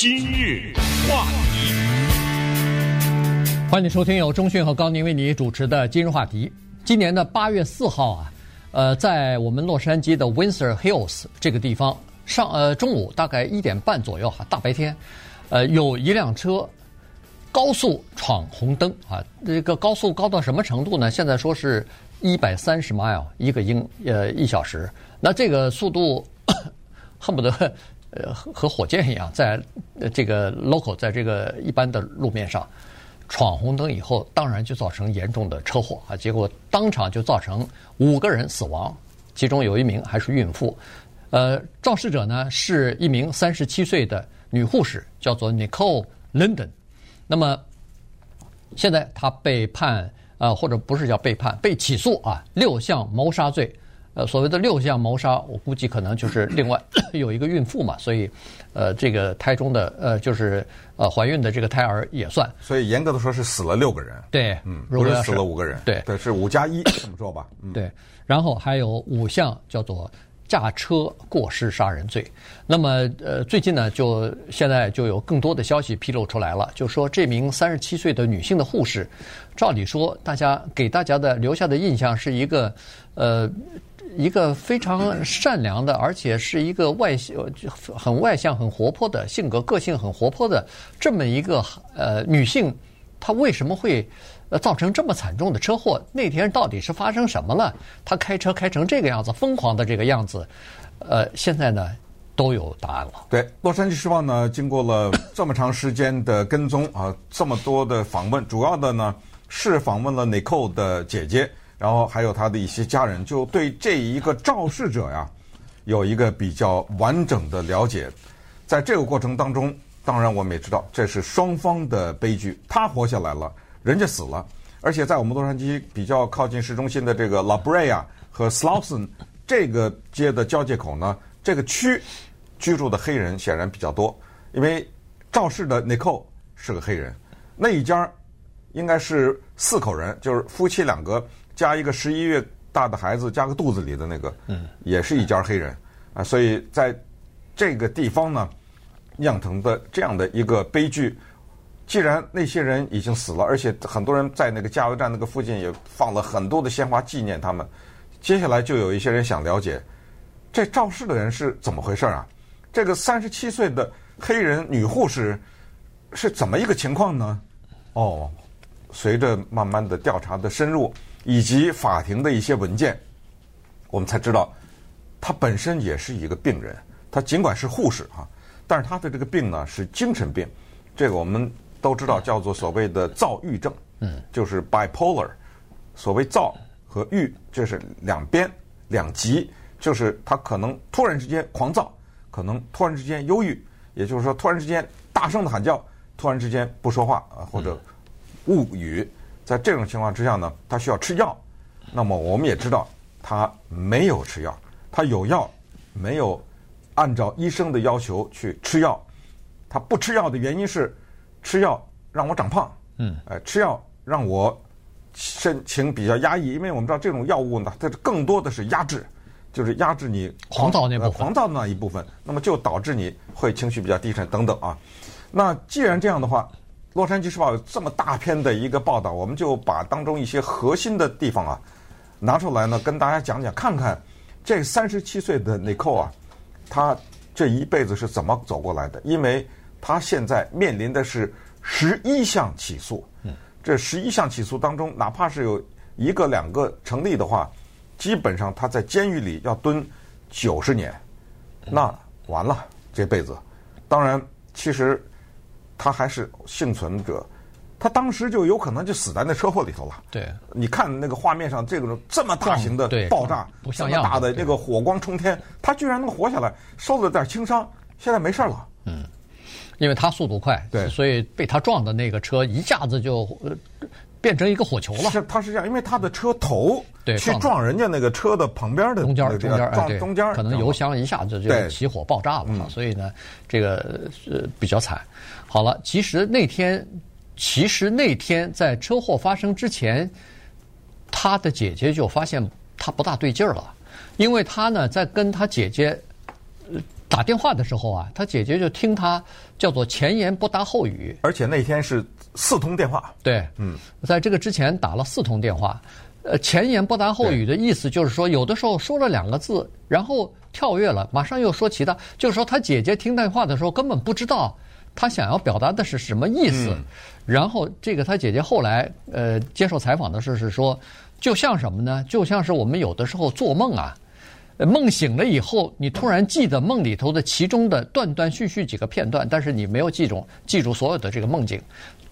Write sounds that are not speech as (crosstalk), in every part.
今日话题，欢迎收听由中讯和高宁为你主持的今日话题。今年的八月四号啊，呃，在我们洛杉矶的 Windsor Hills 这个地方，上呃中午大概一点半左右哈，大白天，呃，有一辆车高速闯红灯啊，这个高速高到什么程度呢？现在说是一百三十 mile 一个英呃一小时，那这个速度 (coughs) 恨不得。呃，和火箭一样，在这个 local，在这个一般的路面上闯红灯以后，当然就造成严重的车祸啊！结果当场就造成五个人死亡，其中有一名还是孕妇。呃，肇事者呢是一名三十七岁的女护士，叫做 Nicole Linden。那么现在她被判呃，或者不是叫被判，被起诉啊，六项谋杀罪。呃，所谓的六项谋杀，我估计可能就是另外 (coughs) 有一个孕妇嘛，所以，呃，这个胎中的呃，就是呃怀孕的这个胎儿也算。所以严格的说是死了六个人。对，嗯，不是死了五个人。对，对，是五加一这么说吧。嗯，对，然后还有五项叫做驾车过失杀人罪。那么，呃，最近呢，就现在就有更多的消息披露出来了，就说这名三十七岁的女性的护士，照理说，大家给大家的留下的印象是一个，呃。一个非常善良的，而且是一个外向、很外向、很活泼的性格，个性很活泼的这么一个呃女性，她为什么会呃造成这么惨重的车祸？那天到底是发生什么了？她开车开成这个样子，疯狂的这个样子，呃，现在呢都有答案了。对，《洛杉矶时报》呢，经过了这么长时间的跟踪啊，这么多的访问，主要的呢是访问了 Nicole 的姐姐。然后还有他的一些家人，就对这一个肇事者呀，有一个比较完整的了解。在这个过程当中，当然我们也知道这是双方的悲剧。他活下来了，人家死了。而且在我们洛杉矶比较靠近市中心的这个 La Brea 和 Slauson 这个街的交界口呢，这个区居住的黑人显然比较多，因为肇事的 Nicole 是个黑人，那一家应该是四口人，就是夫妻两个。加一个十一月大的孩子，加个肚子里的那个，嗯，也是一家黑人啊，所以在这个地方呢，酿成的这样的一个悲剧。既然那些人已经死了，而且很多人在那个加油站那个附近也放了很多的鲜花纪念他们，接下来就有一些人想了解，这肇事的人是怎么回事啊？这个三十七岁的黑人女护士是怎么一个情况呢？哦，随着慢慢的调查的深入。以及法庭的一些文件，我们才知道，他本身也是一个病人。他尽管是护士啊，但是他的这个病呢是精神病。这个我们都知道，叫做所谓的躁郁症，嗯，就是 bipolar。所谓躁和郁，就是两边两极，就是他可能突然之间狂躁，可能突然之间忧郁，也就是说突然之间大声的喊叫，突然之间不说话啊，或者物语。在这种情况之下呢，他需要吃药。那么我们也知道，他没有吃药，他有药，没有按照医生的要求去吃药。他不吃药的原因是，吃药让我长胖。嗯，哎，吃药让我心情比较压抑，因为我们知道这种药物呢，它更多的是压制，就是压制你狂躁那部分，狂躁的那一部分。那么就导致你会情绪比较低沉等等啊。那既然这样的话，洛杉矶时报有这么大篇的一个报道，我们就把当中一些核心的地方啊拿出来呢，跟大家讲讲，看看这三十七岁的 Nicole 啊，他这一辈子是怎么走过来的？因为他现在面临的是十一项起诉。这十一项起诉当中，哪怕是有一个两个成立的话，基本上他在监狱里要蹲九十年，那完了这辈子。当然，其实。他还是幸存者，他当时就有可能就死在那车祸里头了。对，你看那个画面上这种这么大型的爆炸，这么大的那个火光冲天，他居然能活下来，受了点轻伤，现在没事了。嗯，因为他速度快，对，所以被他撞的那个车一下子就变成一个火球了。是，他是这样，因为他的车头去撞人家那个车的旁边的中间，中间撞中间，可能油箱一下子就起火爆炸了。所以呢，这个呃比较惨。好了，其实那天，其实那天在车祸发生之前，他的姐姐就发现他不大对劲儿了，因为他呢在跟他姐姐打电话的时候啊，他姐姐就听他叫做前言不搭后语，而且那天是四通电话。对，嗯，在这个之前打了四通电话。呃，前言不搭后语的意思就是说，有的时候说了两个字，然后跳跃了，马上又说其他。就是说，他姐姐听电话的时候根本不知道他想要表达的是什么意思。嗯、然后，这个他姐姐后来呃接受采访的时候是说，就像什么呢？就像是我们有的时候做梦啊，梦醒了以后，你突然记得梦里头的其中的断断续续几个片段，但是你没有记住记住所有的这个梦境，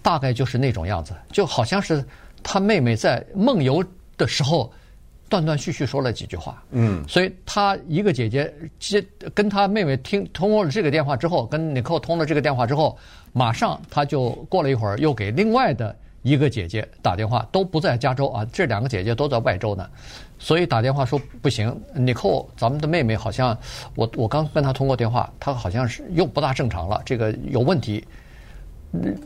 大概就是那种样子，就好像是他妹妹在梦游。的时候，断断续续说了几句话。嗯，所以他一个姐姐接跟他妹妹听通过了这个电话之后，跟尼寇通了这个电话之后，马上他就过了一会儿，又给另外的一个姐姐打电话，都不在加州啊，这两个姐姐都在外州呢，所以打电话说不行，尼寇，咱们的妹妹好像我我刚跟她通过电话，她好像是又不大正常了，这个有问题。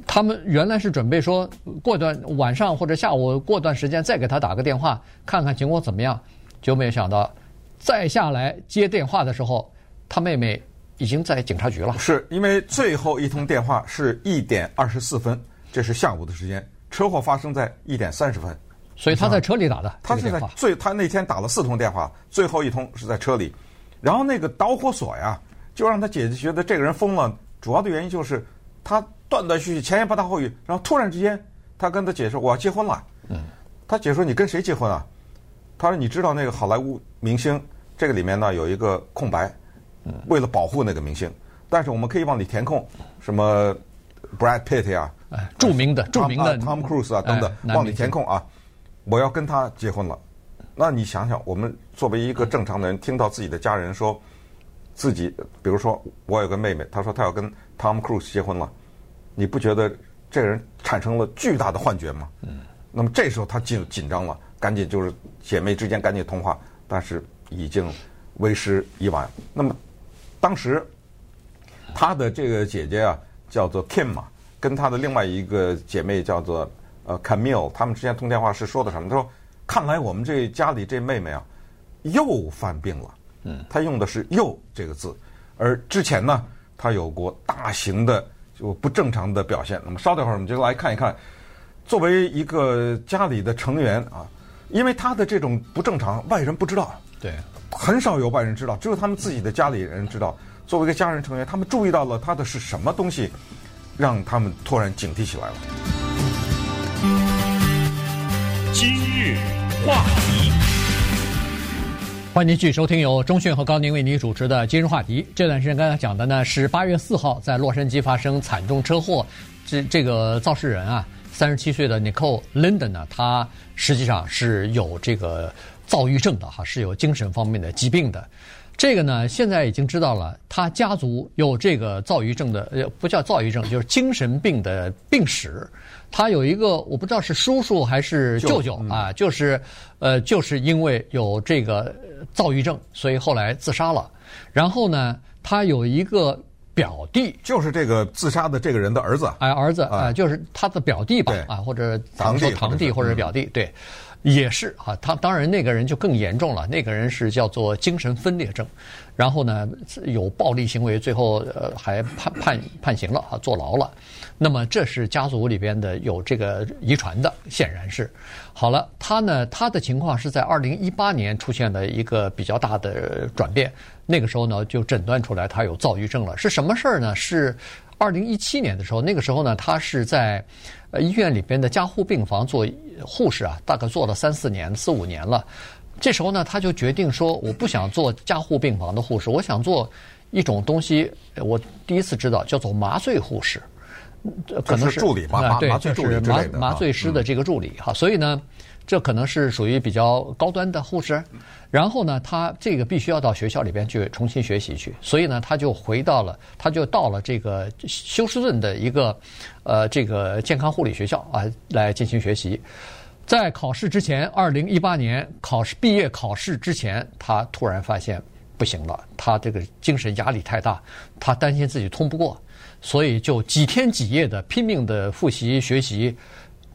他们原来是准备说过段晚上或者下午过段时间再给她打个电话，看看情况怎么样，就没有想到再下来接电话的时候，他妹妹已经在警察局了。是因为最后一通电话是一点二十四分，这是下午的时间，车祸发生在一点三十分，所以他在车里打的。他是在最他那天打了四通电话，最后一通是在车里，然后那个导火索呀，就让他姐姐觉得这个人疯了，主要的原因就是他。断断续续，前言不搭后语，然后突然之间，他跟他姐说：“我要结婚了。”嗯，他姐说：“你跟谁结婚啊？”他说：“你知道那个好莱坞明星，这个里面呢有一个空白，为了保护那个明星，但是我们可以帮你填空，什么 Brad Pitt 呀，著名的著名的 Tom Cruise 啊等等，帮你填空啊，我要跟他结婚了。那你想想，我们作为一个正常的人，听到自己的家人说自己，比如说我有个妹妹，她说她要跟 Tom Cruise 结婚了。你不觉得这人产生了巨大的幻觉吗？嗯。那么这时候他就紧张了，赶紧就是姐妹之间赶紧通话，但是已经为时已晚。那么当时他的这个姐姐啊叫做 Kim 嘛，跟他的另外一个姐妹叫做呃 Camille，他们之间通电话是说的什么？他说：“看来我们这家里这妹妹啊又犯病了。”嗯。他用的是“又”这个字，而之前呢，他有过大型的。就不正常的表现。那么稍等会儿，我们就来看一看，作为一个家里的成员啊，因为他的这种不正常，外人不知道，对，很少有外人知道，只有他们自己的家里人知道。作为一个家人成员，他们注意到了他的是什么东西，让他们突然警惕起来了。今日话题。欢迎您继续收听由中讯和高宁为您主持的今日话题。这段时间刚才讲的呢是八月四号在洛杉矶发生惨重车祸，这这个肇事人啊，三十七岁的 Nicole Linden 呢，他实际上是有这个躁郁症的哈，是有精神方面的疾病的。这个呢，现在已经知道了，他家族有这个躁郁症的，呃，不叫躁郁症，就是精神病的病史。他有一个，我不知道是叔叔还是舅舅啊，就是，呃，就是因为有这个躁郁症，所以后来自杀了。然后呢，他有一个表弟，就是这个自杀的这个人的儿子，哎，儿子啊，就是他的表弟吧，啊，或者堂弟、堂弟或者表弟，对。也是啊，他当然那个人就更严重了，那个人是叫做精神分裂症，然后呢有暴力行为，最后呃还判判判刑了啊，坐牢了。那么这是家族里边的有这个遗传的，显然是。好了，他呢他的情况是在二零一八年出现了一个比较大的转变，那个时候呢就诊断出来他有躁郁症了。是什么事儿呢？是。二零一七年的时候，那个时候呢，他是在医院里边的加护病房做护士啊，大概做了三四年、四五年了。这时候呢，他就决定说，我不想做加护病房的护士，我想做一种东西。我第一次知道叫做麻醉护士，可能是助理吧，对，就是麻麻醉师的这个助理哈。所以呢。这可能是属于比较高端的护士，然后呢，他这个必须要到学校里边去重新学习去，所以呢，他就回到了，他就到了这个休斯顿的一个呃这个健康护理学校啊来进行学习。在考试之前，二零一八年考试毕业考试之前，他突然发现不行了，他这个精神压力太大，他担心自己通不过，所以就几天几夜的拼命的复习学习，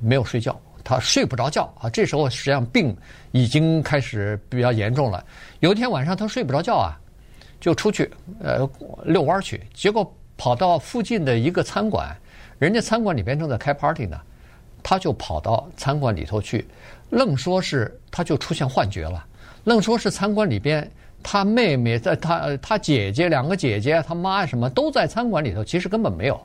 没有睡觉。他睡不着觉啊，这时候实际上病已经开始比较严重了。有一天晚上他睡不着觉啊，就出去呃遛弯去，结果跑到附近的一个餐馆，人家餐馆里边正在开 party 呢，他就跑到餐馆里头去，愣说是他就出现幻觉了，愣说是餐馆里边他妹妹在他他姐姐两个姐姐他妈什么都在餐馆里头，其实根本没有，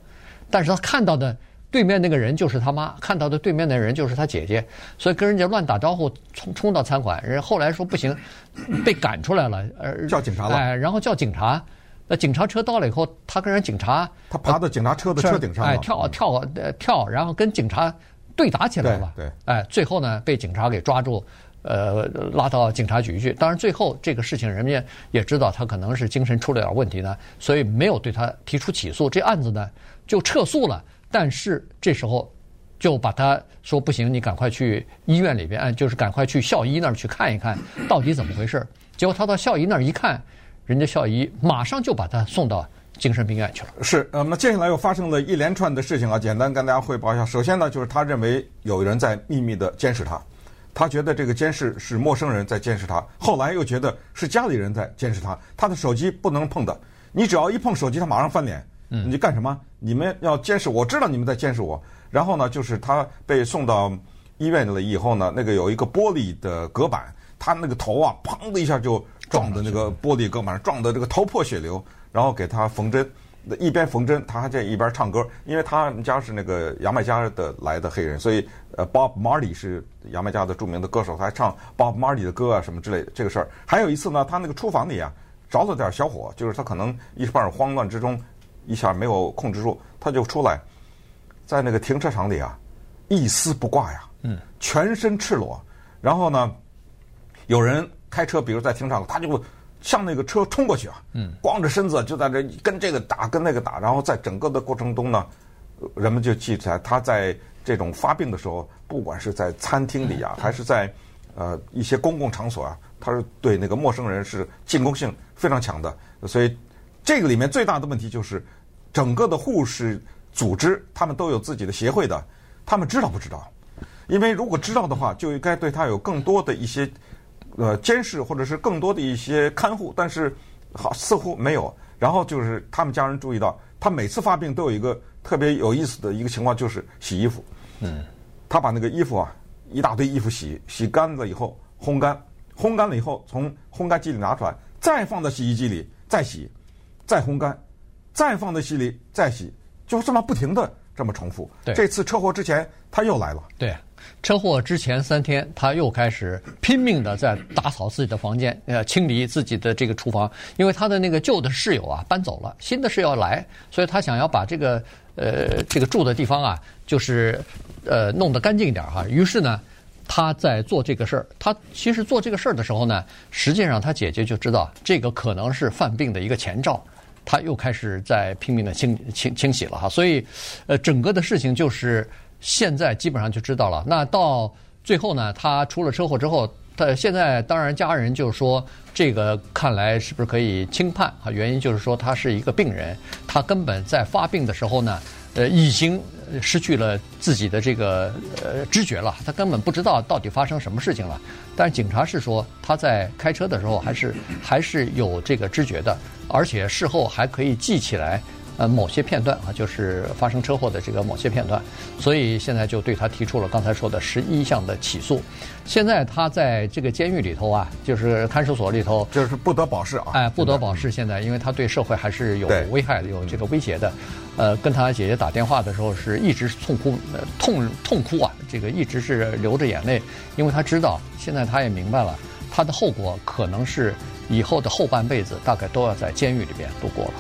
但是他看到的。对面那个人就是他妈，看到的对面的人就是他姐姐，所以跟人家乱打招呼，冲冲到餐馆，人后来说不行，(coughs) 被赶出来了，呃，叫警察了，哎，然后叫警察，那警察车到了以后，他跟人警察，他爬到警察车的车顶上，哎，跳跳呃跳，然后跟警察对打起来了，对，哎，最后呢被警察给抓住，呃，拉到警察局去。当然最后这个事情人家也知道他可能是精神出了点问题呢，所以没有对他提出起诉，这案子呢就撤诉了。但是这时候，就把他说不行，你赶快去医院里边，就是赶快去校医那儿去看一看，到底怎么回事。结果他到校医那儿一看，人家校医马上就把他送到精神病院去了。是，呃，那接下来又发生了一连串的事情啊，简单跟大家汇报一下。首先呢，就是他认为有人在秘密的监视他，他觉得这个监视是陌生人在监视他，后来又觉得是家里人在监视他，他的手机不能碰的，你只要一碰手机，他马上翻脸。你就干什么？你们要监视，我知道你们在监视我。然后呢，就是他被送到医院了以后呢，那个有一个玻璃的隔板，他那个头啊，砰的一下就撞的那个玻璃隔板上，撞的这个头破血流。然后给他缝针，一边缝针，他还在一边唱歌，因为他们家是那个牙买加的来的黑人，所以呃，Bob Marley 是牙买加的著名的歌手，他还唱 Bob Marley 的歌啊什么之类的这个事儿。还有一次呢，他那个厨房里啊着了点小火，就是他可能一时半会儿慌乱之中。一下没有控制住，他就出来，在那个停车场里啊，一丝不挂呀，嗯，全身赤裸。然后呢，有人开车，比如在停车场，他就向那个车冲过去啊，嗯，光着身子就在这跟这个打，跟那个打。然后在整个的过程中呢，人们就记起来他在这种发病的时候，不管是在餐厅里啊，还是在呃一些公共场所啊，他是对那个陌生人是进攻性非常强的，所以。这个里面最大的问题就是，整个的护士组织，他们都有自己的协会的，他们知道不知道？因为如果知道的话，就应该对他有更多的一些呃监视，或者是更多的一些看护。但是好似乎没有。然后就是他们家人注意到，他每次发病都有一个特别有意思的一个情况，就是洗衣服。嗯，他把那个衣服啊，一大堆衣服洗洗干了以后烘干，烘干了以后从烘干机里拿出来，再放到洗衣机里再洗。再烘干，再放在洗里，再洗，就这么不停的这么重复。对，这次车祸之前他又来了。对，车祸之前三天他又开始拼命的在打扫自己的房间，呃，清理自己的这个厨房，因为他的那个旧的室友啊搬走了，新的室友要来，所以他想要把这个呃这个住的地方啊，就是呃弄得干净一点哈。于是呢，他在做这个事儿。他其实做这个事儿的时候呢，实际上他姐姐就知道这个可能是犯病的一个前兆。他又开始在拼命的清清清洗了哈，所以，呃，整个的事情就是现在基本上就知道了。那到最后呢，他出了车祸之后，他现在当然家人就说，这个看来是不是可以轻判啊？原因就是说他是一个病人，他根本在发病的时候呢，呃，已经失去了自己的这个呃知觉了，他根本不知道到底发生什么事情了。但是警察是说他在开车的时候还是还是有这个知觉的。而且事后还可以记起来，呃，某些片段啊，就是发生车祸的这个某些片段，所以现在就对他提出了刚才说的十一项的起诉。现在他在这个监狱里头啊，就是看守所里头，就是不得保释啊，哎，不得保释。现在因为他对社会还是有危害的，有这个威胁的。呃，跟他姐姐打电话的时候是一直痛哭，痛痛哭啊，这个一直是流着眼泪，因为他知道现在他也明白了，他的后果可能是。以后的后半辈子，大概都要在监狱里边度过了。